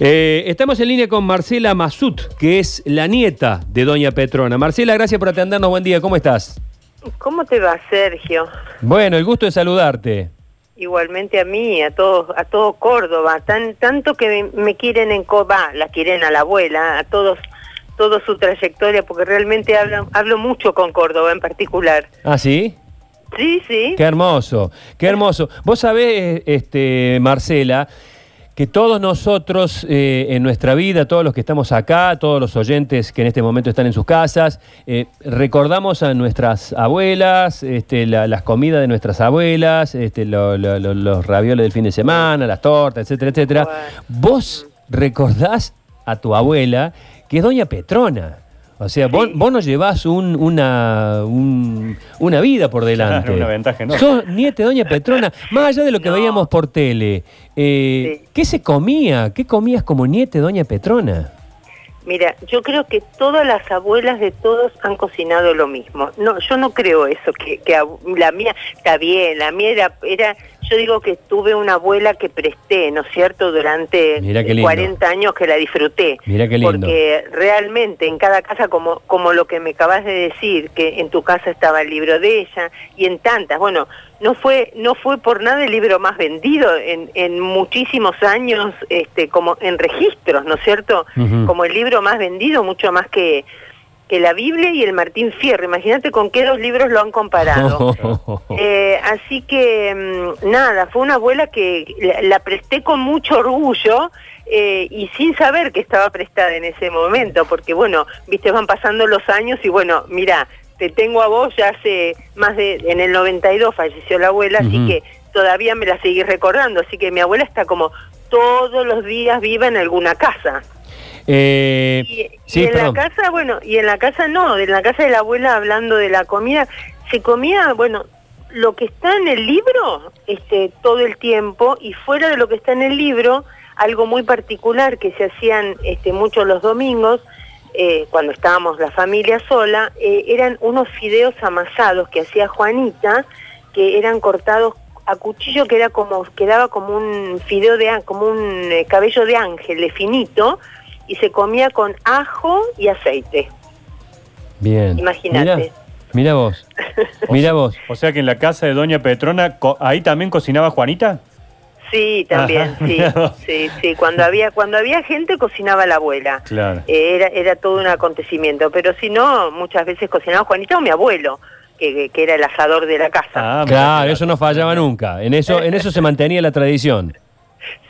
Eh, estamos en línea con Marcela Masut, que es la nieta de Doña Petrona. Marcela, gracias por atendernos. Buen día, ¿cómo estás? ¿Cómo te va, Sergio? Bueno, el gusto de saludarte. Igualmente a mí, a todo, a todo Córdoba, tan, tanto que me, me quieren en Córdoba, la quieren a la abuela, a todos, toda su trayectoria, porque realmente hablo, hablo mucho con Córdoba en particular. ¿Ah, sí? Sí, sí. Qué hermoso, qué hermoso. Vos sabés, este, Marcela, que todos nosotros eh, en nuestra vida, todos los que estamos acá, todos los oyentes que en este momento están en sus casas, eh, recordamos a nuestras abuelas, este, la- las comidas de nuestras abuelas, este, lo- lo- lo- los ravioles del fin de semana, las tortas, etcétera, etcétera. Bueno. Vos recordás a tu abuela, que es Doña Petrona. O sea, vos, vos nos llevás un- una, un- una vida por delante. Una ventaja enorme. Sos nieta Doña Petrona, más allá de lo que No. veíamos por tele. eh, Sí. ¿Qué se comía? ¿Qué comías como nieta Doña Petrona? Mira, yo creo que todas las abuelas de todos han cocinado lo mismo. No, yo no creo eso, que, que la mía está bien, la mía era, era, yo digo que tuve una abuela que presté, ¿no es cierto?, durante Mira qué lindo. 40 años que la disfruté. Mira qué lindo. Porque realmente en cada casa, como, como lo que me acabas de decir, que en tu casa estaba el libro de ella, y en tantas, bueno, no fue, no fue por nada el libro más vendido en, en muchísimos años, este, como en registros, ¿no es cierto? Como el libro más vendido, mucho más que, que la Biblia y el Martín Fierro. Imagínate con qué dos libros lo han comparado. Eh, así que mm, nada, fue una abuela que la, la presté con mucho orgullo eh, y sin saber que estaba prestada en ese momento, porque bueno, viste, van pasando los años y bueno, mira, te tengo a vos ya hace más de, en el 92 falleció la abuela, así que todavía me la seguís recordando, así que mi abuela está como todos los días viva en alguna casa. Eh, Y, en perdón. la casa, bueno, y en la casa no, en la casa de la abuela hablando de la comida, se comía, bueno, lo que está en el libro, este, todo el tiempo, y fuera de lo que está en el libro, algo muy particular que se hacían este, mucho los domingos, eh, cuando estábamos la familia sola, eh, eran unos fideos amasados que hacía Juanita, que eran cortados a cuchillo que era como quedaba como un fideo de como un cabello de ángel de finito y se comía con ajo y aceite. Bien. Imagínate. Mira, mira vos. Mira vos. O sea que en la casa de Doña Petrona, co- ¿ahí también cocinaba Juanita? Sí, también, Ajá, sí, sí, sí. Cuando había cuando había gente cocinaba la abuela. Claro. Eh, era era todo un acontecimiento, pero si no muchas veces cocinaba Juanita o mi abuelo, que, que era el asador de la casa. Ah, Claro, eso no fallaba nunca. En eso, en eso se mantenía la tradición.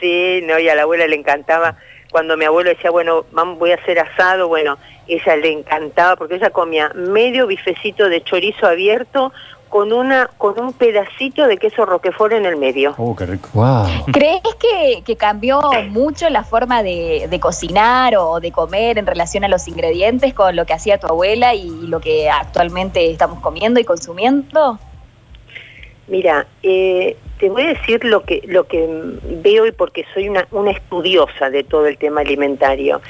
Sí, no, y a la abuela le encantaba. Cuando mi abuelo decía, bueno, vamos, voy a hacer asado, bueno, ella le encantaba porque ella comía medio bifecito de chorizo abierto con una con un pedacito de queso roquefort en el medio. Uh, qué rico. Wow. ¿Crees que, que cambió mucho la forma de, de cocinar o de comer en relación a los ingredientes con lo que hacía tu abuela y lo que actualmente estamos comiendo y consumiendo? Mira, eh, te voy a decir lo que lo que veo y porque soy una, estudiosa de todo el tema alimentario.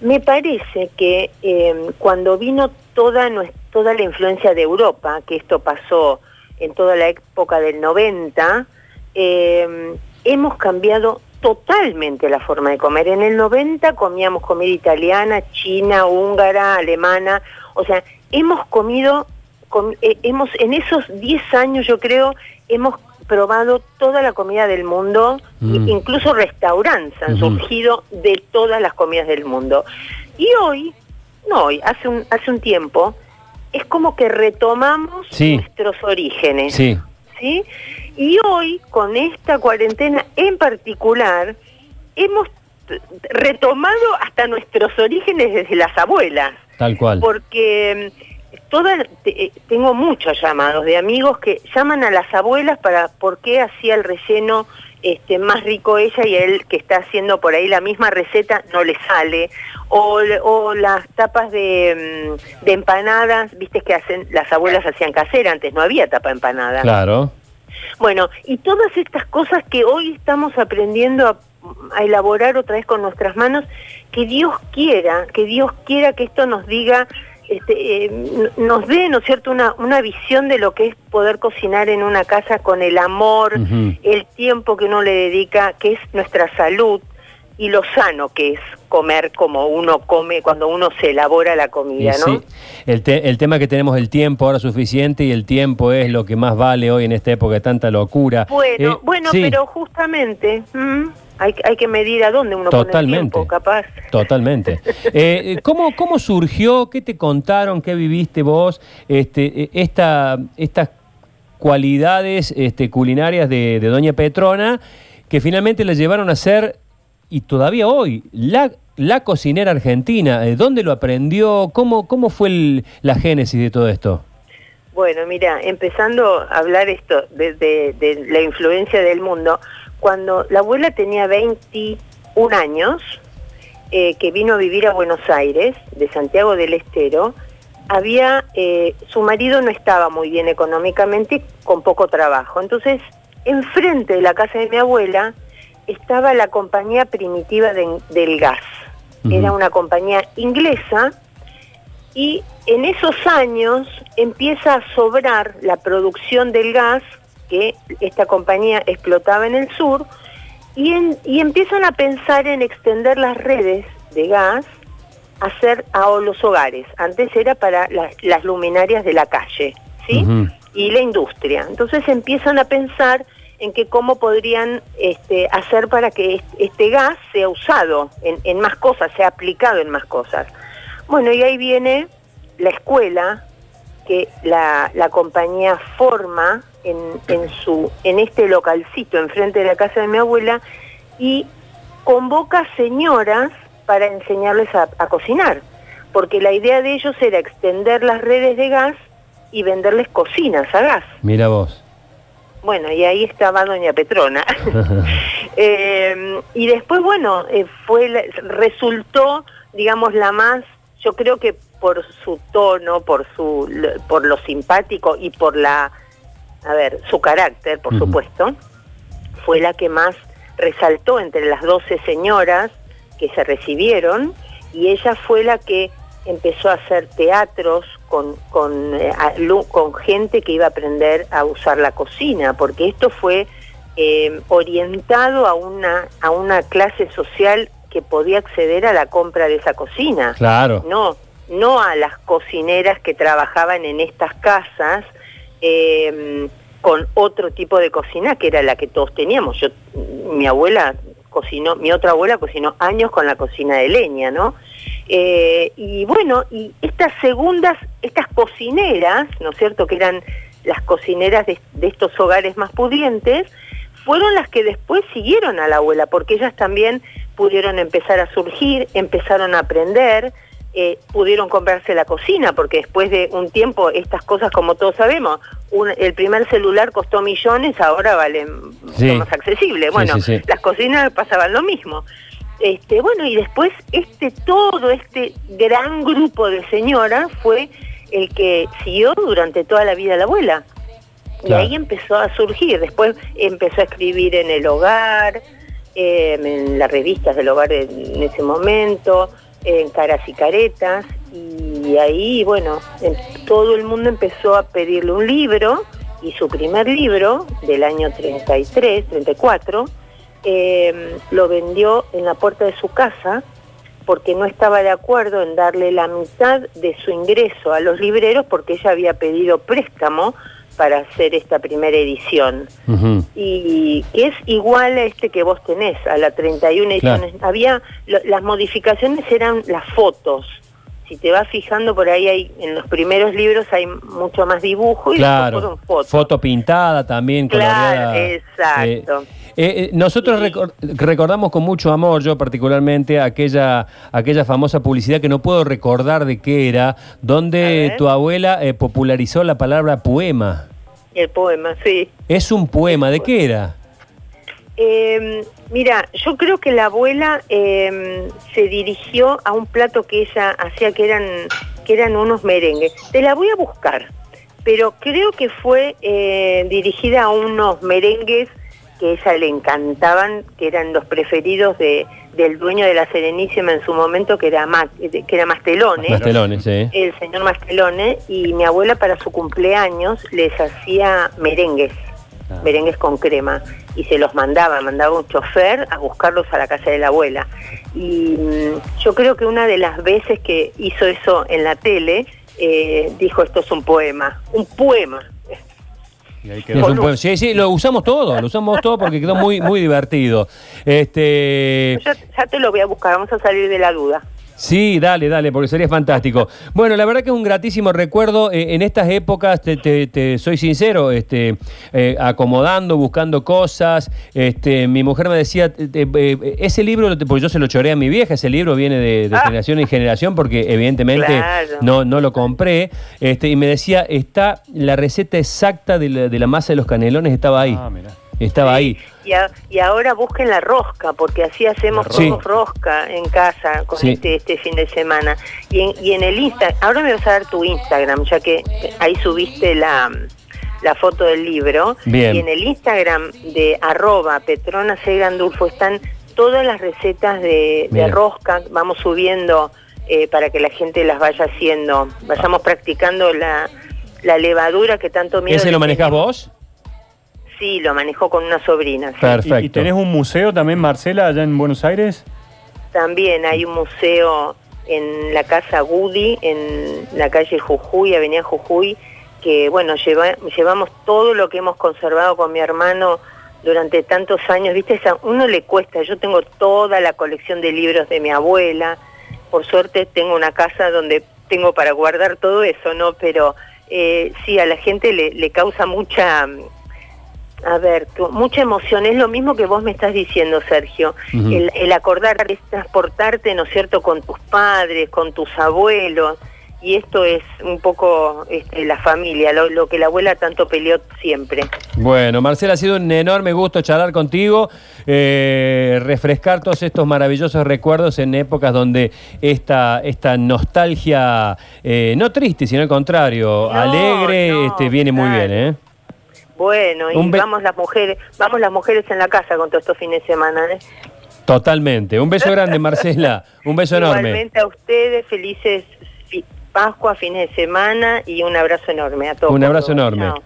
Me parece que eh, cuando vino toda toda la influencia de Europa, que esto pasó en toda la época del 90, eh, hemos cambiado totalmente la forma de comer. En el 90 comíamos comida italiana, china, húngara, alemana, o sea, hemos comido com- eh, hemos en esos 10 años yo creo hemos probado toda la comida del mundo, Mm. incluso restaurantes han surgido de todas las comidas del mundo. Y hoy, no hoy, hace un, hace un tiempo, es como que retomamos Sí. nuestros orígenes. Sí. ¿sí? Y hoy, con esta cuarentena en particular, hemos retomado hasta nuestros orígenes desde las abuelas Tal cual. porque eh, tengo muchos llamados de amigos que llaman a las abuelas para por qué hacía el relleno este, más rico ella y él que está haciendo por ahí la misma receta no le sale o, o las tapas de, mm, de empanadas viste que hacen las abuelas hacían casera antes no había tapa empanada Claro. bueno, y todas estas cosas que hoy estamos aprendiendo a, a elaborar otra vez con nuestras manos, que Dios quiera, que Dios quiera que esto nos diga, este, eh, nos dé, ¿no es cierto?, una, una visión de lo que es poder cocinar en una casa con el amor, el tiempo que uno le dedica, que es nuestra salud. y lo sano que es comer como uno come cuando uno se elabora la comida, Y ¿no? sí, el, te- el tema que tenemos el tiempo ahora suficiente y el tiempo es lo que más vale hoy en esta época de tanta locura. Bueno, Eh, bueno, sí, pero justamente mm, hay, hay que medir a dónde uno pone el Totalmente. tiempo, capaz. Totalmente. Eh, ¿cómo, ¿Cómo surgió? ¿Qué te contaron? ¿Qué viviste vos? Este, eh, esta, estas cualidades este, culinarias de, de Doña Petrona que finalmente la llevaron a ser, y todavía hoy, la, la cocinera argentina. Eh, ¿Dónde lo aprendió? ¿Cómo, cómo fue el- la génesis de todo esto? Bueno, mira, empezando a hablar esto de, de- de la influencia del mundo, cuando la abuela tenía 21 años, eh, que vino a vivir a Buenos Aires, de Santiago del Estero, había, eh, su marido no estaba muy bien económicamente, con poco trabajo. Entonces, enfrente de la casa de mi abuela estaba la compañía primitiva de- del gas. Era una compañía inglesa y en esos años empieza a sobrar la producción del gas que esta compañía explotaba en el sur y, en- y empiezan a pensar en extender las redes de gas a hacer a los hogares. Antes era para las, las luminarias de la calle, ¿sí? Y la industria. Entonces empiezan a pensar en que cómo podrían este, hacer para que est- este gas sea usado en, en más cosas, sea aplicado en más cosas. Bueno, y ahí viene la escuela que la, la compañía forma en, en, su, en este localcito enfrente de la casa de mi abuela y convoca señoras para enseñarles a, a cocinar, porque la idea de ellos era extender las redes de gas y venderles cocinas a gas. Mira vos. Bueno, y ahí estaba doña Petrona. Eh, y después, bueno, eh, fue resultó, digamos, la más, yo creo que por su tono, por su, por lo simpático y por la, a ver, su carácter, por supuesto, fue la que más resaltó entre las 12 señoras que se recibieron y ella fue la que empezó a hacer teatros con, con, eh, con gente que iba a aprender a usar la cocina, porque esto fue eh, orientado a una, a una clase social que podía acceder a la compra de esa cocina. Claro. No, no a las cocineras que trabajaban en estas casas eh, con otro tipo de cocina que era la que todos teníamos. Yo, mi abuela cocinó, mi otra abuela cocinó años con la cocina de leña, ¿no? Eh, y bueno, y estas segundas, estas cocineras, ¿no es cierto?, que eran las cocineras de estos hogares más pudientes, fueron las que después siguieron a la abuela, porque ellas también pudieron empezar a surgir, empezaron a aprender, eh, pudieron comprarse la cocina, porque después de un tiempo estas cosas, como todos sabemos, un- el primer celular costó millones, ahora valen Sí. más accesibles. Sí, Bueno, sí, sí. las cocinas pasaban lo mismo. Este, bueno, y después este todo este gran grupo de señoras fue el que siguió durante toda la vida a la abuela. Y ahí empezó a surgir. Después empezó a escribir en el hogar, eh, en las revistas del hogar en, en ese momento, en Caras y Caretas. Y ahí, bueno, todo el mundo empezó a pedirle un libro. Y su primer libro, del año 33, 34, eh, lo vendió en la puerta de su casa porque no estaba de acuerdo en darle la mitad de su ingreso a los libreros porque ella había pedido préstamo para hacer esta primera edición y que es igual a este que vos tenés, a la 31 Claro. ediciones. Había, lo- las modificaciones eran las fotos. Si te vas fijando por ahí, hay, en los primeros libros hay mucho más dibujo y Claro. fueron fotos. Foto pintada también, Claro, coloreada. exacto. Eh, eh, nosotros recor- recordamos con mucho amor, yo particularmente, aquella, aquella famosa publicidad que no puedo recordar de qué era, donde tu abuela eh, popularizó la palabra poema. El poema, sí. Es un poema, ¿de qué era? Eh, mira, yo creo que la abuela eh, se dirigió a un plato que ella hacía que eran, que eran unos merengues. Te la voy a buscar, pero creo que fue eh, dirigida a unos merengues que a ella le encantaban, que eran los preferidos de, del dueño de la Serenísima en su momento, que era, Ma- que era Mastelone Pastelones, sí. el señor Mastelone y mi abuela para su cumpleaños les hacía merengues, Ah. merengues con crema. y se los mandaba, mandaba un chofer a buscarlos a la casa de la abuela. Y mm, yo creo que una de las veces que hizo eso en la tele, eh, dijo esto es un poema, un poema. Y ahí Es quedó. un buen- sí, sí, lo usamos todo, lo usamos todo porque quedó muy, muy divertido. Este, ya te lo voy a buscar, vamos a salir de la duda. Sí, dale, dale, porque sería fantástico. Bueno, la verdad que es un gratísimo recuerdo. eh, en estas épocas, te, te- te soy sincero, este, eh, acomodando, buscando cosas. Este, mi mujer me decía, eh, eh, ese libro, porque yo se lo choré a mi vieja, ese libro viene de, de Ah. generación en generación, porque evidentemente Claro. no, no lo compré. Este, y me decía, está la receta exacta de la, de la masa de los canelones, estaba ahí. Ah, mirá. Estaba ahí. Y, a- y ahora busquen la rosca, porque así hacemos Sí. rosca en casa con Sí. este, este fin de semana. Y en, y en el Insta, ahora me vas a dar tu Instagram, ya que ahí subiste la, la foto del libro. Bien. Y en el Instagram de arroba Petrona C. Gandulfo están todas las recetas de, rosca. Vamos subiendo eh, para que la gente las vaya haciendo. Vayamos practicando la, la levadura que tanto miedo ¿Ese lo manejás vos? Sí, lo manejó con una sobrina. sí. Perfecto. ¿Y, y tenés un museo también, Marcela, allá en Buenos Aires? También hay un museo en la casa Gudi, en la calle Jujuy, Avenida Jujuy, que bueno, lleva- llevamos todo lo que hemos conservado con mi hermano durante tantos años, viste, a uno le cuesta, yo tengo toda la colección de libros de mi abuela, por suerte tengo una casa donde tengo para guardar todo eso, ¿no? Pero eh, sí, a la gente le, le causa mucha, a ver, mucha emoción. Es lo mismo que vos me estás diciendo, Sergio. El, el acordar, es transportarte, ¿no es cierto?, con tus padres, con tus abuelos. Y esto es un poco este, la familia, lo, lo que la abuela tanto peleó siempre. Bueno, Marcela, ha sido un enorme gusto charlar contigo, eh, refrescar todos estos maravillosos recuerdos en épocas donde esta, esta nostalgia, eh, no triste, sino al contrario, No, alegre, no, este, viene muy bien, ¿eh? Bueno, y Un vamos las mujeres, vamos las mujeres en la casa con todos estos fines de semana. ¿eh? Totalmente. Un beso grande, Marcela. Un beso enorme. Igualmente a ustedes, felices Pascua, fines de semana y un abrazo enorme a todos. Un abrazo enorme. Chao.